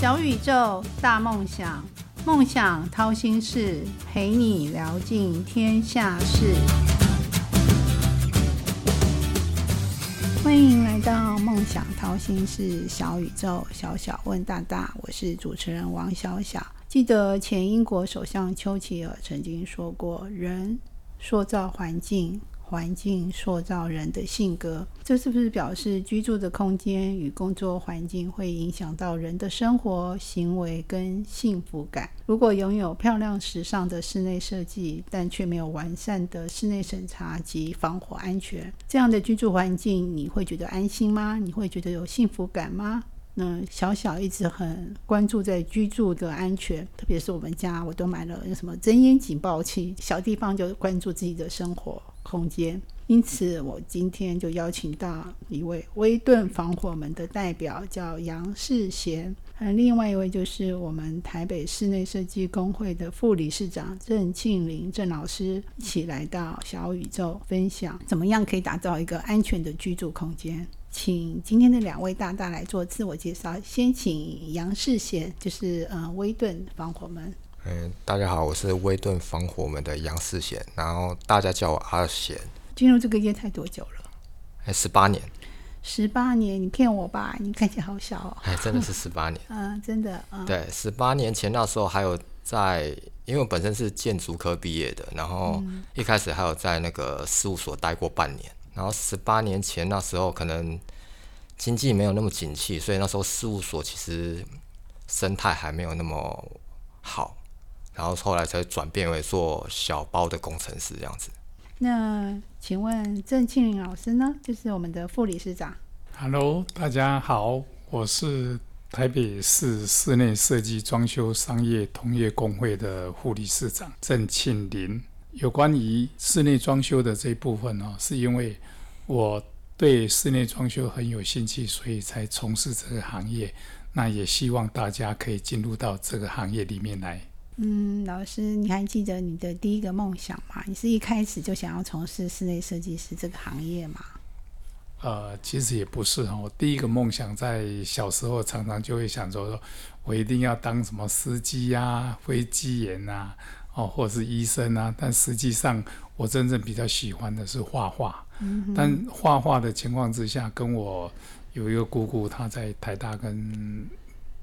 小宇宙，大梦想，梦想掏心事，陪你聊尽天下事。欢迎来到梦想掏心事小宇宙，小小问大大，我是主持人王小小。记得前英国首相丘吉尔曾经说过：“人塑造环境。”环境塑造人的性格，这是不是表示居住的空间与工作环境会影响到人的生活行为跟幸福感？如果拥有漂亮时尚的室内设计，但却没有完善的室内审查及防火安全，这样的居住环境，你会觉得安心吗？你会觉得有幸福感吗？那小小一直很关注在居住的安全，特别是我们家，我都买了什么真烟警报器，小地方就关注自己的生活。空间，因此我今天就邀请到一位威顿防火门的代表，叫杨世贤，呃，另外一位就是我们台北室内设计工会的副理事长郑庆林郑老师，一起来到小宇宙分享怎么样可以打造一个安全的居住空间。请今天的两位大大来做自我介绍，先请杨世贤，就是呃威顿防火门。嗯，大家好，我是威顿防火门的杨世贤，然后大家叫我阿贤。进入这个业态多久了？哎，十八年。十八年，你骗我吧？你看起来好小哦。哎，真的是十八年。嗯，真的。嗯，对，十八年前那时候还有在，因为我本身是建筑科毕业的，然后一开始还有在那个事务所待过半年。然后十八年前那时候可能经济没有那么景气，所以那时候事务所其实生态还没有那么好。然后后来才转变为做小包的工程师这样子。那请问郑庆林老师呢？就是我们的副理事长。Hello，大家好，我是台北市室内设计装修商业同业工会的副理事长郑庆林。有关于室内装修的这一部分哦，是因为我对室内装修很有兴趣，所以才从事这个行业。那也希望大家可以进入到这个行业里面来。嗯，老师，你还记得你的第一个梦想吗？你是一开始就想要从事室内设计师这个行业吗？呃，其实也不是哈。我第一个梦想在小时候常常就会想说，我一定要当什么司机呀、飞机员呐，哦，或者是医生啊。但实际上，我真正比较喜欢的是画画。嗯。但画画的情况之下，跟我有一个姑姑，她在台大跟。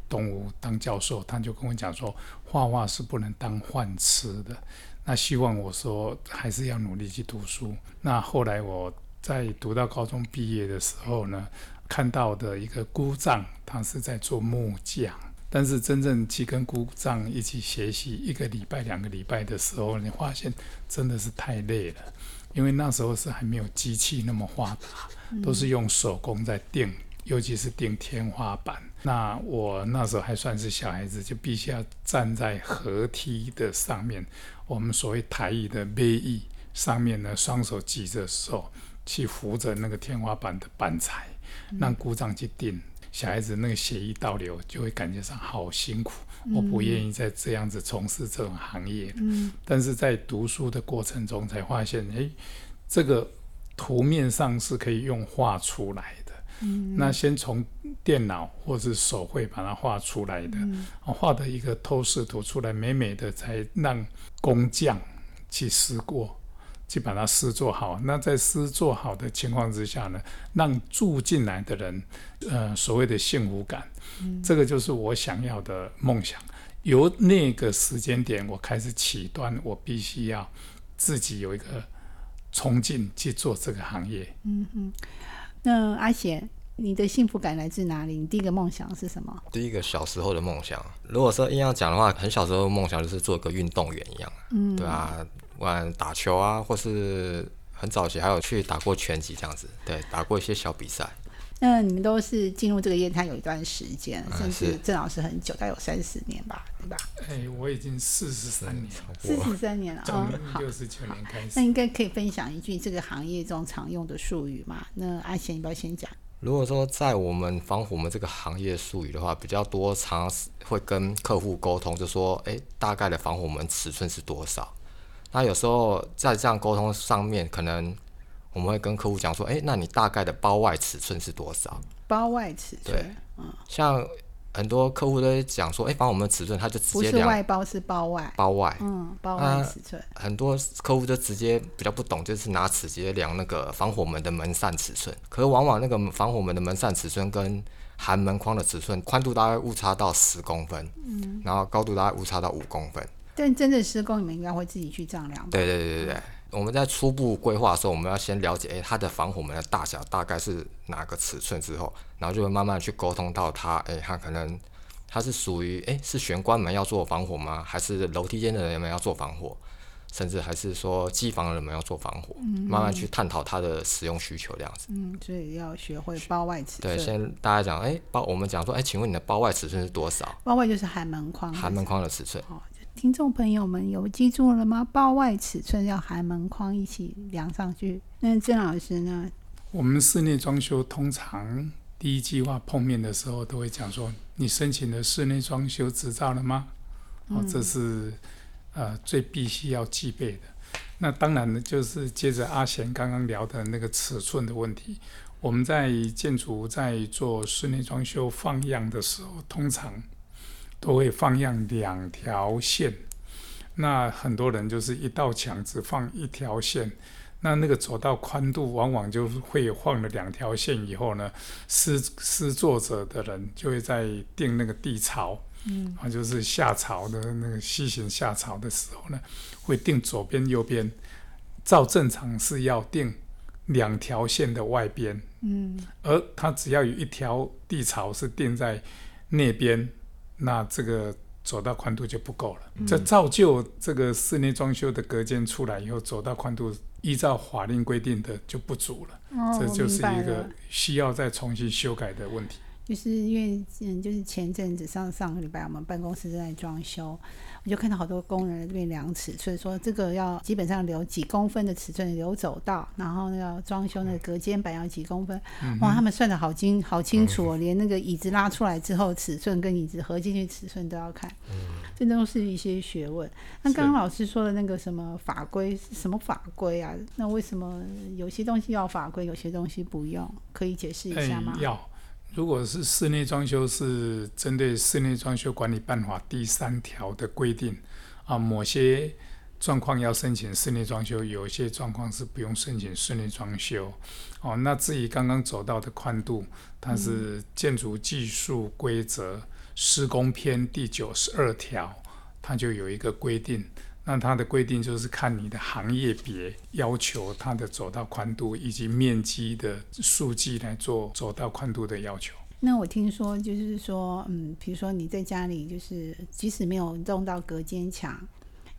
东吴当教授，她就跟我讲说，画画是不能当饭吃的。那希望我说还是要努力去读书。那后来我在读到高中毕业的时候呢，看到的一个姑丈，他是在做木匠。但是真正去跟姑丈一起学习一个礼拜、两个礼拜的时候，你发现真的是太累了，因为那时候是还没有机器那么发达，都是用手工在钉。尤其是钉天花板，那我那时候还算是小孩子，就必须要站在河梯的上面，我们所谓台椅的背椅上面呢，双手举着手去扶着那个天花板的板材，让鼓掌去钉。小孩子那个血液倒流，就会感觉上好辛苦，我不愿意再这样子从事这种行业。嗯，但是在读书的过程中才发现，哎，这个图面上是可以用画出来的。那先从电脑或是手绘把它画出来的，画的一个透视图出来美美的，才让工匠去试过，去把它施做好。那在施做好的情况之下呢，让住进来的人，呃，所谓的幸福感，这个就是我想要的梦想。由那个时间点我开始起端，我必须要自己有一个冲劲去做这个行业。嗯嗯。那阿贤，你的幸福感来自哪里？你第一个梦想是什么？第一个小时候的梦想，如果说硬要讲的话，很小时候梦想就是做个运动员一样，嗯，对啊，玩打球啊，或是很早期还有去打过拳击这样子，对，打过一些小比赛。那你们都是进入这个业态有一段时间，甚至郑老师很久，大概有三十年吧，对吧？哎，我已经四十三年，四十三年了啊，六十九年开始。那应该可以分享一句这个行业中常用的术语嘛？那阿贤，你不要先讲。如果说在我们防火门这个行业术语的话，比较多常会跟客户沟通，就说，哎，大概的防火门尺寸是多少？那有时候在这样沟通上面，可能。我们会跟客户讲说，哎，那你大概的包外尺寸是多少？包外尺寸，对，嗯，像很多客户都会讲说，哎、防火门尺寸，他就直不是接量外包是包外，包外。嗯，包啊外尺寸，很多客户就直接比较不懂，就是拿尺直接量那个防火门的门扇尺寸。可是往往那个防火门的门扇尺寸跟含门框的尺寸宽度大概误差到十公分，嗯，然后高度大概误差到五公分。但真正施工你们应该会自己去丈量吧？对对对对对，我们在初步规划的时候，我们要先了解，诶，它的防火门的大小大概是哪个尺寸之后，然后就会慢慢去沟通到它，诶，它可能它是属于，诶，是玄关门要做防火吗？还是楼梯间的人们要做防火？甚至还是说机房的人们要做防火？慢慢去探讨它的使用需求这样子。嗯，所以要学会包外尺寸对，先大家讲，诶，包我们讲说，诶，请问你的包外尺寸是多少？包外就是含门框，含门框的尺寸。哦，听众朋友们有记住了吗？包外尺寸要含门框一起量上去。那郑老师呢？我们室内装修通常第一计划碰面的时候都会讲说，你申请了室内装修执照了吗？哦，这是呃最必须要具备的。那当然呢，就是接着阿贤刚刚聊的那个尺寸的问题，我们在建筑在做室内装修放样的时候，通常都会放样两条线。那很多人就是一道墙只放一条线，那那个走道宽度往往就会放了两条线以后呢，施施作者的人就会在定那个地槽，嗯，啊，就是下槽的那个西行下槽的时候呢，会定左边右边，照正常是要定两条线的外边，嗯，而它只要有一条地槽是定在那边，那这个走道宽度就不够了。这造就这个室内装修的隔间出来以后，走道宽度依照法令规定的就不足了，哦，这就是一个。需要再重新修改的问题。就是因为嗯，就是前阵子上上个礼拜我们办公室正在装修，我就看到好多工人在这边量尺寸，说这个要基本上留几公分的尺寸留走道，然后那个装修那个隔间板要几公分，哇，他们算的好精好清楚哦，连那个椅子拉出来之后尺寸跟椅子合进去尺寸都要看，这都是一些学问。那刚刚老师说的那个什么法规是什么法规啊？那为什么有些东西要法规，有些东西不用？可以解释一下吗？哎要，如果是室内装修，是针对《室内装修管理办法》第三条的规定啊，某些状况要申请室内装修，有些状况是不用申请室内装修。哦，那至于刚刚走到的宽度，它是建筑技术规则施工篇第九十二条，它就有一个规定。那它的规定就是看你的行业别要求它的走道宽度以及面积的数据来做走道宽度的要求。那我听说，就是说，嗯，比如说你在家里，就是即使没有弄到隔间墙，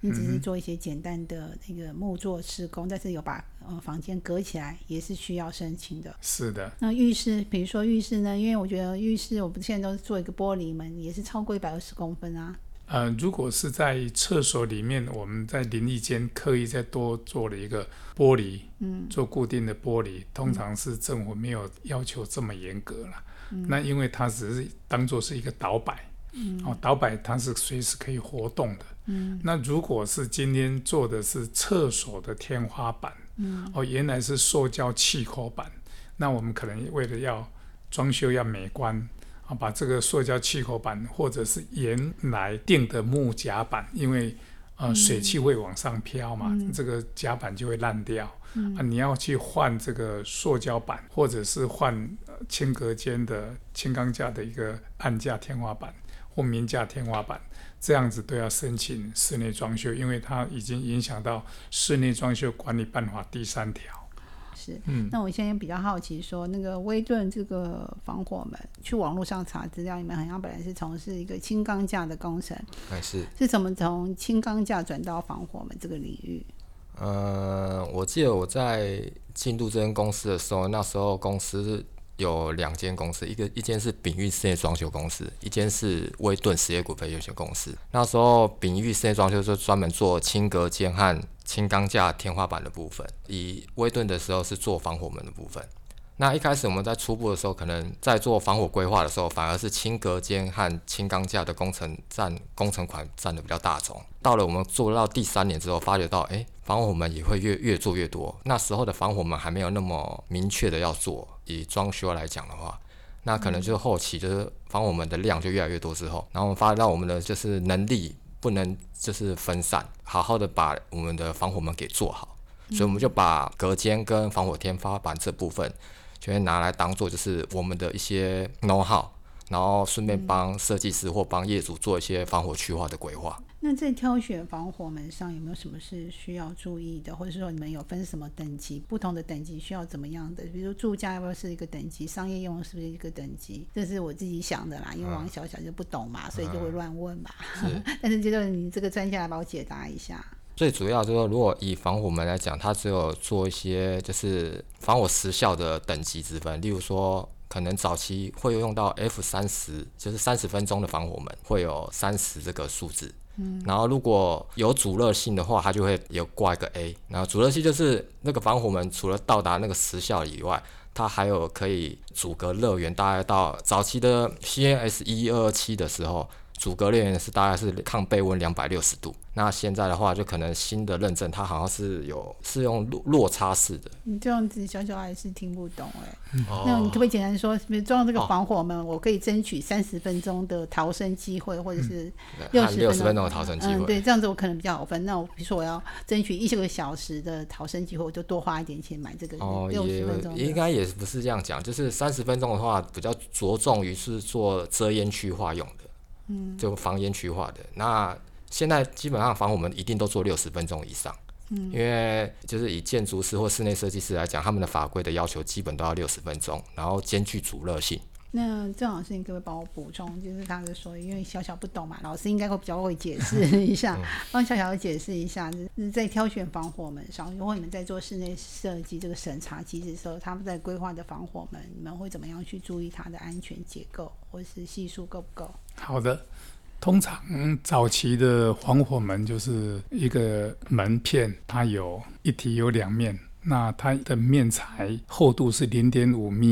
你只是做一些简单的那个木作施工，但是有把呃房间隔起来，也是需要申请的。是的，那浴室，比如说浴室呢，因为我觉得浴室，我们现在都是做一个玻璃门，也是超过一百二十公分啊。呃，如果是在厕所里面，我们在淋浴间刻意再多做了一个玻璃，嗯，做固定的玻璃，通常是政府没有要求这么严格了。嗯。那因为它只是当做是一个导摆，嗯。哦，导摆它是随时可以活动的。嗯。那如果是今天做的是厕所的天花板，嗯。哦，原来是塑胶气口板，那我们可能为了要装修要美观啊，把这个塑胶气口板或者是原来定的木夹板，因为呃水汽会往上飘嘛，嗯这个夹板就会烂掉。嗯啊，你要去换这个塑胶板，或者是换呃轻隔间的轻钢架的一个暗架天花板或明架天花板，这样子都要申请室内装修，因为它已经影响到室内装修管理办法第三条。是。嗯，那我现在比较好奇说那个威顿这个防火门，去网络上查资料，你们好像本来是从事一个轻钢架的工程，还是是怎么从轻钢架转到防火门这个领域？呃，我记得我在进入这间公司的时候，那时候公司有两间公司，一个一间是炳玉室内装修公司，一间是威顿实业股份有限公司。那时候炳玉室内装修就专门做轻隔间和轻钢架天花板的部分，以威盾的时候是做防火门的部分。那一开始我们在初步的时候，可能在做防火规划的时候，反而是轻隔间和轻钢架的工程占工程款占的比较大宗。到了我们做到第三年之后，发觉到，诶，防火门也会越越做越多。那时候的防火门还没有那么明确的要做，以装修来讲的话，那可能就是后期就是防火门的量就越来越多之后，然后我们发到我们的就是能力不能就是分散，好好的把我们的防火门给做好，所以我们就把隔间跟防火天花板这部分，就会拿来当做就是我们的一些 know how，然后顺便帮设计师或帮业主做一些防火区划的规划。那在挑选防火门上有没有什么是需要注意的，或者是说你们有分什么等级？不同的等级需要怎么样的？比如住家要不要是一个等级，商业用是不是一个等级？这是我自己想的啦，因为王小小就不懂嘛，所以就会乱问嘛。但是就是你这个专家来帮我解答一下。最主要就是说，如果以防火门来讲，它只有做一些就是防火时效的等级之分，例如说。可能早期会用到 F 三十，就是三十分钟的防火门会有三十这个数字。嗯，然后如果有主热性的话，它就会有挂一个 A。然后主热性就是那个防火门除了到达那个时效以外，它还有可以阻隔热源，大概到早期的 CNS 一二七的时候。阻隔热源是大概是抗被温两百六十度，那现在的话就可能新的认证，它好像是有是用落落差式的。你这样子小小还是听不懂哎，那你可不可以简单说，比如装这个防火门，我可以争取三十分钟的逃生机会，或者是六十分钟的逃生机会？嗯，对，这样子我可能比较好分。那我比如说我要争取一个小时的逃生机会，我就多花一点钱买这个六十分钟。应该也不是这样讲，就是三十分钟的话，比较着重于是做遮烟区化用的。嗯，就防烟区化的。那现在基本上防火门一定都做六十分钟以上，嗯，因为就是以建筑师或室内设计师来讲，他们的法规的要求基本都要六十分钟，然后兼具主热性。那郑老师，你可不可以帮我补充？就是他是说，因为小小不懂嘛，老师应该会比较会解释一下，帮小小解释一下，就是在挑选防火门上，如果你们在做室内设计这个审查机制的时候，他们在规划的防火门，你们会怎么样去注意它的安全结构，或是系数够不够？好的，通常早期的防火门就是一个门片，它有一体有两面。那它的面材厚度是零点五 m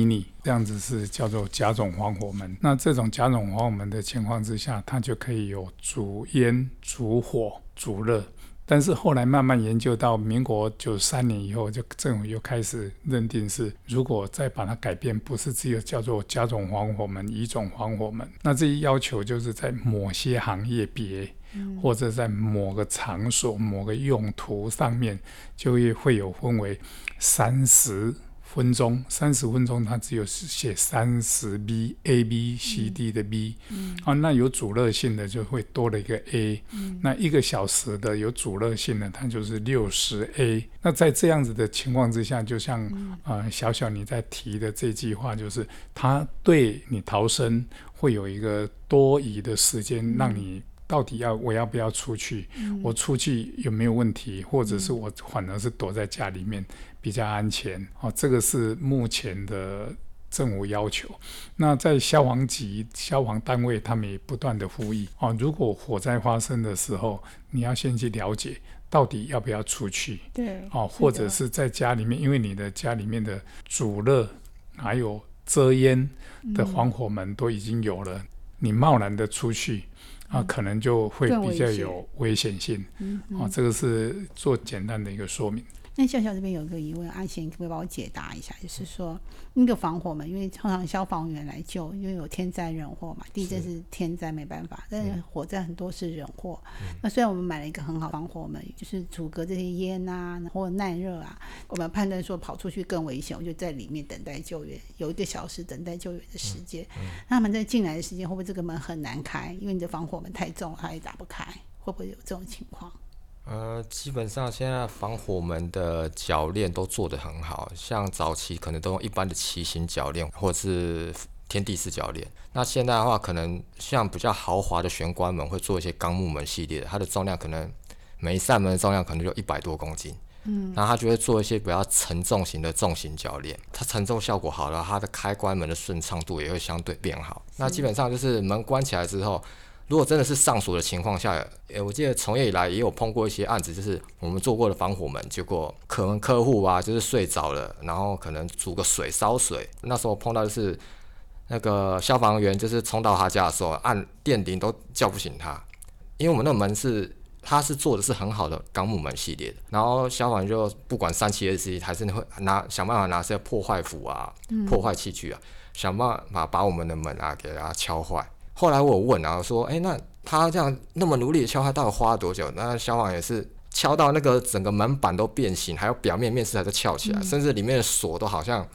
这样子是叫做甲种防火门。那这种甲种防火门的情况之下，它就可以有主烟、主火、主热。但是后来慢慢研究到民国九三年以后，就政府又开始认定是，如果再把它改变，不是只有叫做甲种防火门、乙种防火门，那这一要求就是在某些行业别。或者在某个场所、某个用途上面，就会会有分为三十分钟。三十分钟，它只有写三十 B A B C D 的 B，啊，那有主热性的就会多了一个 A 嗯。那一个小时的有主热性的，它就是六十 A。那在这样子的情况之下，就像呃小小你在提的这句话，就是它对你逃生会有一个多余的时间让你。到底要我要不要出去？我出去有没有问题？或者是我反而是躲在家里面比较安全？哦，这个是目前的政府要求。那在消防局、消防单位，他们也不断的呼吁哦，如果火灾发生的时候，你要先去了解到底要不要出去。对，哦，或者是在家里面，因为你的家里面的主热还有遮烟的防火门都已经有了，你贸然的出去。啊，可能就会比较有危险性。嗯，哦，这个是做简单的一个说明。那笑笑这边有一个疑问，阿贤可不可以帮我解答一下？就是说，那个防火门，因为通常消防员来救，因为有天灾人祸嘛，地震是天灾没办法，但是火灾很多是人祸。那虽然我们买了一个很好防火门，就是阻隔这些烟啊，或耐热啊，我们判断说跑出去更危险，我就在里面等待救援，有一个小时等待救援的时间。那他们在进来的时间，会不会这个门很难开？因为你的防火门太重，它也打不开，会不会有这种情况？呃，基本上现在防火门的铰链都做得很好，像早期可能都用一般的骑行铰链或者是天地式铰链。那现在的话，可能像比较豪华的玄关门会做一些钢木门系列，它的重量可能每一扇门的重量可能就一百多公斤。嗯，然后它就会做一些比较沉重型的重型铰链，它承重效果好了，它的开关门的顺畅度也会相对变好。那基本上就是门关起来之后。如果真的是上锁的情况下，诶，我记得从业以来也有碰过一些案子，就是我们做过的防火门，结果可能客户啊就是睡着了，然后可能煮个水烧水，那时候碰到的是那个消防员就是冲到他家的时候，按电铃都叫不醒他，因为我们那门是他是做的是很好的钢木门系列的，然后消防员就不管三七二十一，还是会拿想办法拿些破坏斧啊、破坏器具啊。想办法把我们的门啊给它敲坏。后来我有问啊，说，哎、那他这样那么努力的敲他，到底花了多久？那消防也是敲到那个整个门板都变形，还有表面面饰还在翘起来，甚至里面的锁都好像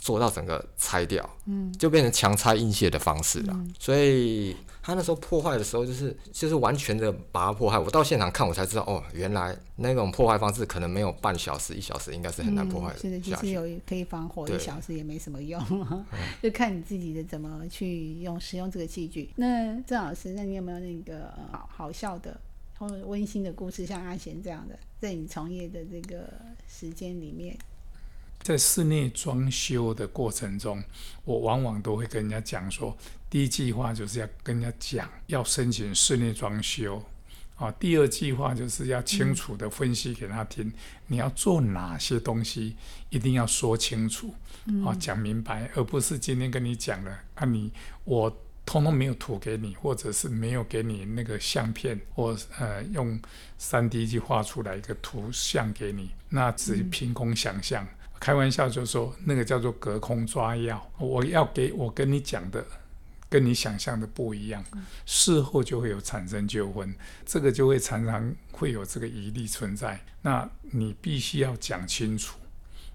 做到整个拆掉，嗯，就变成强拆硬卸的方式了。所以他那时候破坏的时候，就是就是完全的把它破坏。我到现场看，我才知道，哦，原来那种破坏方式可能没有半小时、一小时，应该是很难破坏嗯、是的，其。实有可以防火一小时也没什么用，就看你自己的怎么去用使用这个器具。那郑老师，那你有没有那个呃好好笑的或者温馨的故事，像阿贤这样的，在你从业的这个时间里面？在室内装修的过程中，我往往都会跟人家讲说，第一计划就是要跟人家讲要申请室内装修，啊，第二计划就是要清楚的分析给他听，你要做哪些东西，一定要说清楚，啊，讲明白，而不是今天跟你讲了，啊你我。通通没有图给你，或者是没有给你那个相片，或呃用三 D 去画出来一个图像给你，那只凭空想象。开玩笑就说那个叫做隔空抓药，我要给我跟你讲的，跟你想象的不一样，事后就会有产生纠纷，这个就会常常会有这个疑虑存在。那你必须要讲清楚。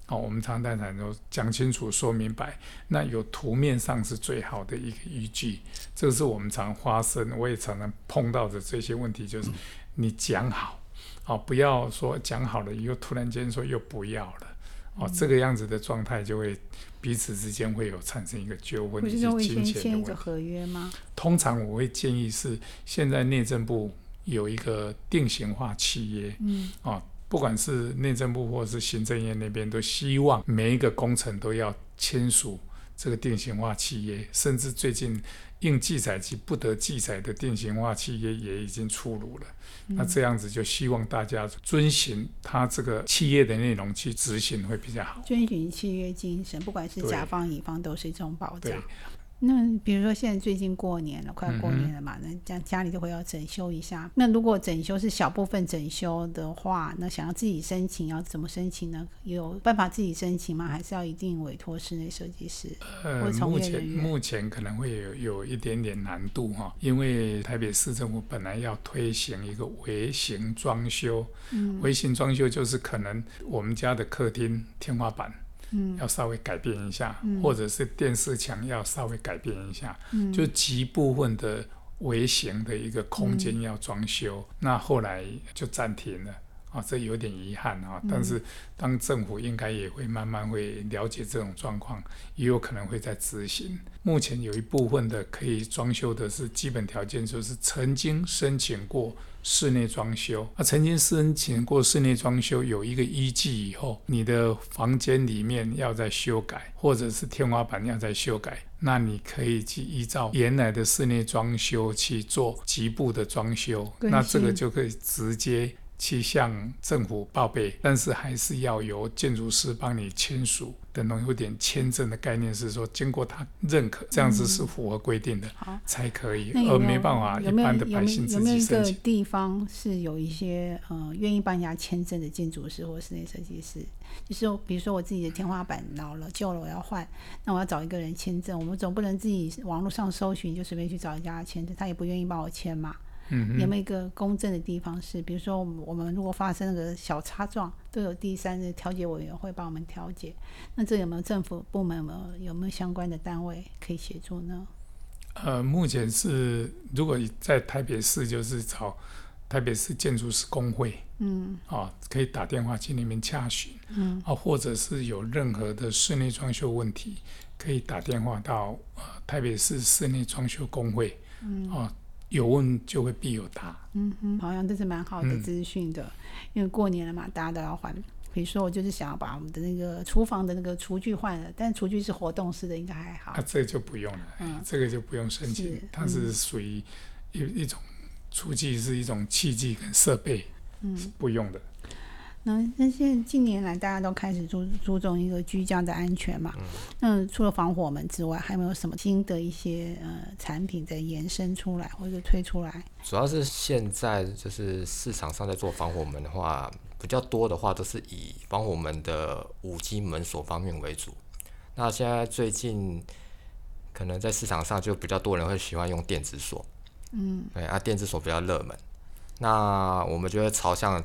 哦，我们常常谈说讲清楚、说明白，那有图面上是最好的一个依据。这个是我们常发生，我也常常碰到的这些问题，就是你讲好，哦，不要说讲好了以后突然间说又不要了，哦，这个样子的状态就会彼此之间会有产生一个纠纷以及不是金钱的问题。通常我会建议是，现在内政部有一个定型化契约，嗯，哦，不管是内政部或是行政院那边，都希望每一个工程都要签署这个定型化契约，甚至最近应记载及不得记载的定型化契约也已经出炉了。那这样子就希望大家遵循他这个契约的内容去执行会比较好。遵循契约精神，不管是甲方乙方都是一种保障。那比如说现在最近过年了，快过年了嘛，那家家里都会要整修一下。那如果整修是小部分整修的话，那想要自己申请，要怎么申请呢？有办法自己申请吗？还是要一定委托室内设计师？呃目前目前可能会有有一点点难度哈，因为台北市政府本来要推行一个微型装修，嗯微型装修就是可能我们家的客厅天花板。嗯要稍微改变一下，嗯或者是电视墙要稍微改变一下，嗯就极部分的微型的一个空间要装修，那后来就暂停了。啊，这有点遗憾啊，嗯但是当政府应该也会慢慢会了解这种状况，也有可能会在执行。目前有一部分的可以装修的是基本条件，就是曾经申请过室内装修，那曾经申请过室内装修有一个依据以后，你的房间里面要再修改，或者是天花板要再修改，那你可以去依照原来的室内装修去做局部的装修，那这个就可以直接。去向政府报备，但是还是要由建筑师帮你签署等同有点签证的概念，是说经过他认可，这样子是符合规定的、好。才可以，而没办法一有没有般的有没有百姓自有没有一个己申请。地方是有一些呃愿意帮人家签证的建筑师或室内设计师？就是比如说我自己的天花板老了旧了，我要换，那我要找一个人签证，我们总不能自己网络上搜寻就随便去找人家签证，他也不愿意帮我签嘛。嗯哼，有没有一个公正的地方是，比如说我们我们如果发生那个小擦撞，都有第三的调解委员会帮我们调解。那这有没有政府部门有没有有没有相关的单位可以协助呢？呃，目前是如果在台北市，就是找台北市建筑师工会嗯啊，可以打电话去那边洽询嗯啊，或者是有任何的室内装修问题，可以打电话到呃台北市室内装修工会嗯啊，有问就会必有答。嗯哼，好像这是蛮好的嗯资讯的，因为过年了嘛，大家都要换。比如说，我就是想要把我们的那个厨房的那个厨具换了，但厨具是活动式的，应该还好啊，。这个就不用了，嗯这个就不用申请是，它是属于一一种厨具是一种器具跟设备，嗯，不用的。那那现在近年来大家都开始注注重一个居家的安全嘛。嗯那除了防火门之外，还有没有什么新的一些呃产品在延伸出来或者推出来？主要是现在就是市场上在做防火门的话，比较多的话都是以防火门的五金门锁方面为主。那现在最近可能在市场上就比较多人会喜欢用电子锁，嗯，对啊，电子锁比较热门。那我们就会朝向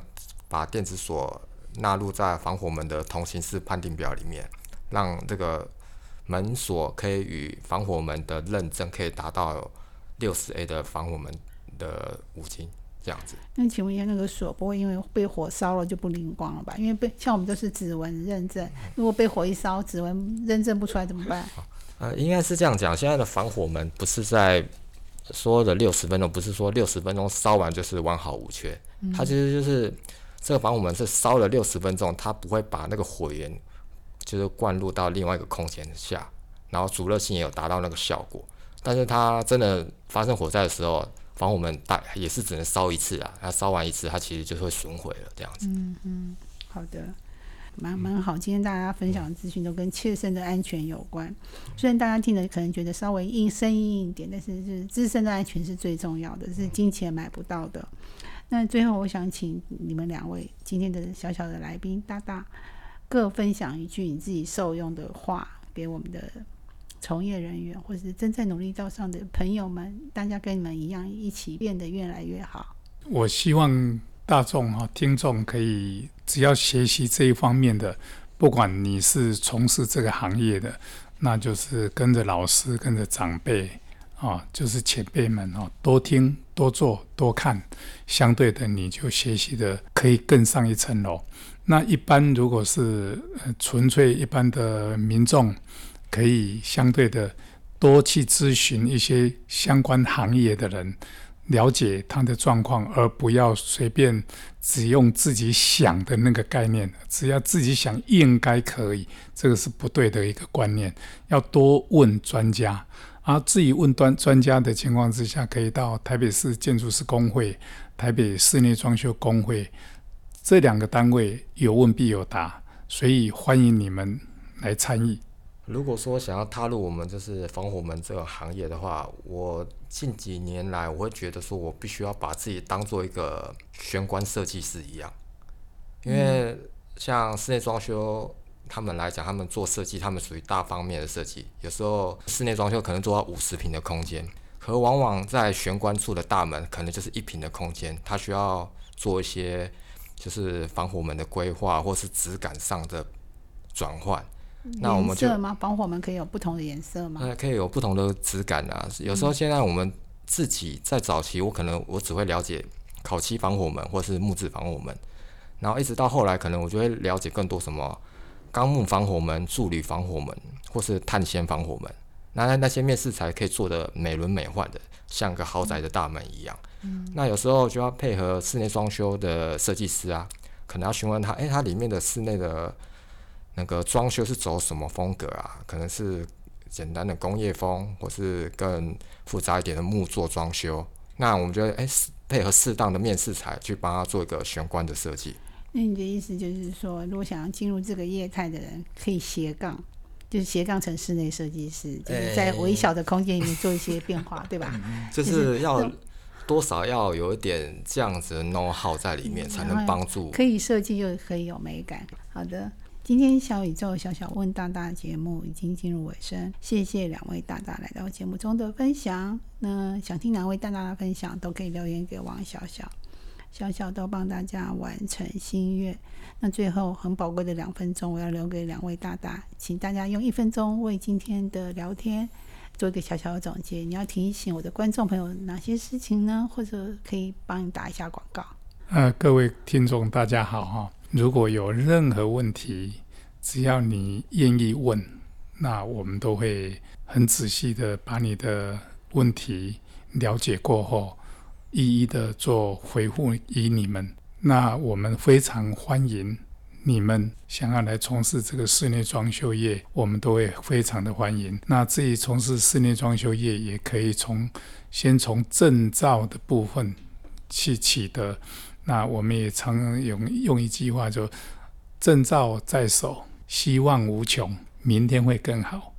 把电子锁纳入在防火门的同形式判定表里面，让这个门锁可以与防火门的认证可以达到六十 A 的防火门的五金这样子。那请问一下，那个锁不会因为被火烧了就不灵光了吧？因为被像我们都是指纹认证，如果被火一烧，指纹认证不出来怎么办？呃，应该是这样讲，现在的防火门不是在说的六十分钟，不是说六十分钟烧完就是完好无缺，它其实就是这个防火门是烧了六十分钟，它不会把那个火源就是灌入到另外一个空间下，然后阻热性也有达到那个效果，但是它真的发生火灾的时候，防火门大也是只能烧一次啊，它烧完一次，它其实就会损毁了这样子。嗯嗯，好的。蛮蛮好，今天大家分享的资讯都跟切身的安全有关。虽然大家听的可能觉得稍微硬生硬一点，但是是自身的安全是最重要的，是金钱买不到的。那最后，我想请你们两位今天的小小的来宾大大各分享一句你自己受用的话，给我们的从业人员或是正在努力道上的朋友们，大家跟你们一样，一起变得越来越好。我希望。大众哈，听众可以只要学习这一方面的，不管你是从事这个行业的，那就是跟着老师、跟着长辈啊，就是前辈们哦，多听、多做、多看，相对的你就学习的可以更上一层楼。那一般如果是纯粹一般的民众，可以相对的多去咨询一些相关行业的人。了解他的状况，而不要随便只用自己想的那个概念。只要自己想，应该可以，这个是不对的一个观念。要多问专家，而自己问专专家的情况之下，可以到台北市建筑师工会、台北室内装修工会这两个单位，有问必有答，所以欢迎你们来参与。如果说想要踏入我们就是防火门这个行业的话，我近几年来我会觉得说，我必须要把自己当做一个玄关设计师一样，因为像室内装修他们来讲，他们做设计，他们属于大方面的设计，有时候室内装修可能做到五十平的空间，可往往在玄关处的大门可能就是一平的空间，它需要做一些就是防火门的规划，或是质感上的转换。那我们就吗？防火门可以有不同的颜色吗？呃，可以有不同的质感啊。有时候现在我们自己在早期，我可能我只会了解烤漆防火门或是木质防火门，然后一直到后来，可能我就会了解更多什么钢木防火门、铸铝防火门或是碳纤防火门。那那些面饰材可以做的美轮美奂的，像个豪宅的大门一样。嗯。那有时候就要配合室内装修的设计师啊，可能要询问他，哎，它里面的室内的。那个装修是走什么风格啊？可能是简单的工业风，或是更复杂一点的木作装修。那我们觉得，哎，配合适当的面饰材去帮他做一个玄关的设计。那你的意思就是说，如果想要进入这个业态的人，可以斜杠，就是斜杠成室内设计师，就是在微小的空间里面做一些变化，对吧？就是要多少要有一点这样子 know how 在里面，才能帮助可以设计又可以有美感。好的。今天小宇宙小小问大大节目已经进入尾声，谢谢两位大大来到节目中的分享。那想听哪位大大的分享，都可以留言给王小小，小小都帮大家完成心愿。那最后很宝贵的两分钟，我要留给两位大大，请大家用一分钟为今天的聊天做一个小小的总结。你要提醒我的观众朋友哪些事情呢？或者可以帮你打一下广告？呃，各位听众大家好哈。如果有任何问题，只要你愿意问，那我们都会很仔细的把你的问题了解过后，一一的做回复于你们。那我们非常欢迎你们想要来从事这个室内装修业，我们都会非常的欢迎。那至于从事室内装修业，也可以从先从证照的部分去取得。那我们也常用用一句话，就证照在手，希望无穷，明天会更好。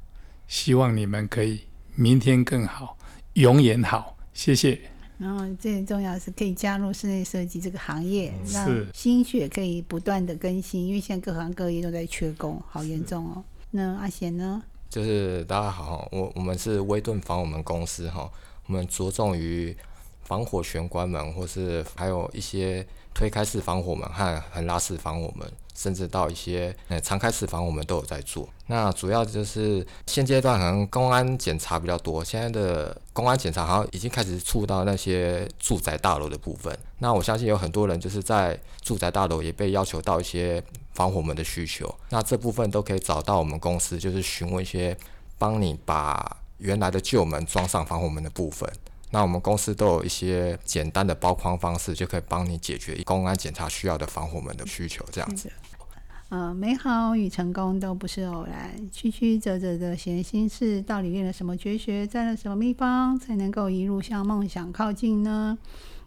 希望你们可以明天更好，永远好。谢谢。然后最重要是可以加入室内设计这个行业，让心血可以不断的更新，因为现在各行各业都在缺工，好严重哦。那阿贤呢？就是大家好，我我们是威盾防我们公司哈，我们着重于防火玄关门，或是还有一些推开式防火门和横拉式防火门。甚至到一些呃常开式防火门都有在做。那主要就是现阶段可能公安检查比较多，现在的公安检查好像已经开始触到那些住宅大楼的部分。那我相信有很多人就是在住宅大楼也被要求到一些防火门的需求。那这部分都可以找到我们公司，就是询问一些帮你把原来的旧门装上防火门的部分。那我们公司都有一些简单的包框方式，就可以帮你解决公安检查需要的防火门的需求，这样子。呃，美好与成功都不是偶然，曲曲折折的闲心事，到底练了什么绝学，占了什么秘方，才能够一路向梦想靠近呢？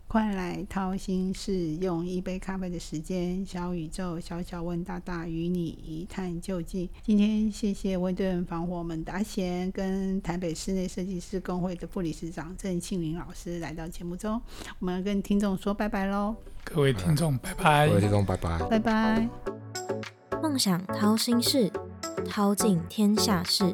快来掏心事，用一杯咖啡的时间，小宇宙小小问大大，与你一探究竟。今天谢谢温顿防火门达贤跟台北室内设计师工会的副理事长郑庆林老师来到节目中，我们要跟听众说拜拜喽！各位听众，拜拜！各位听众，拜拜！拜拜！梦想掏心事，掏尽天下事。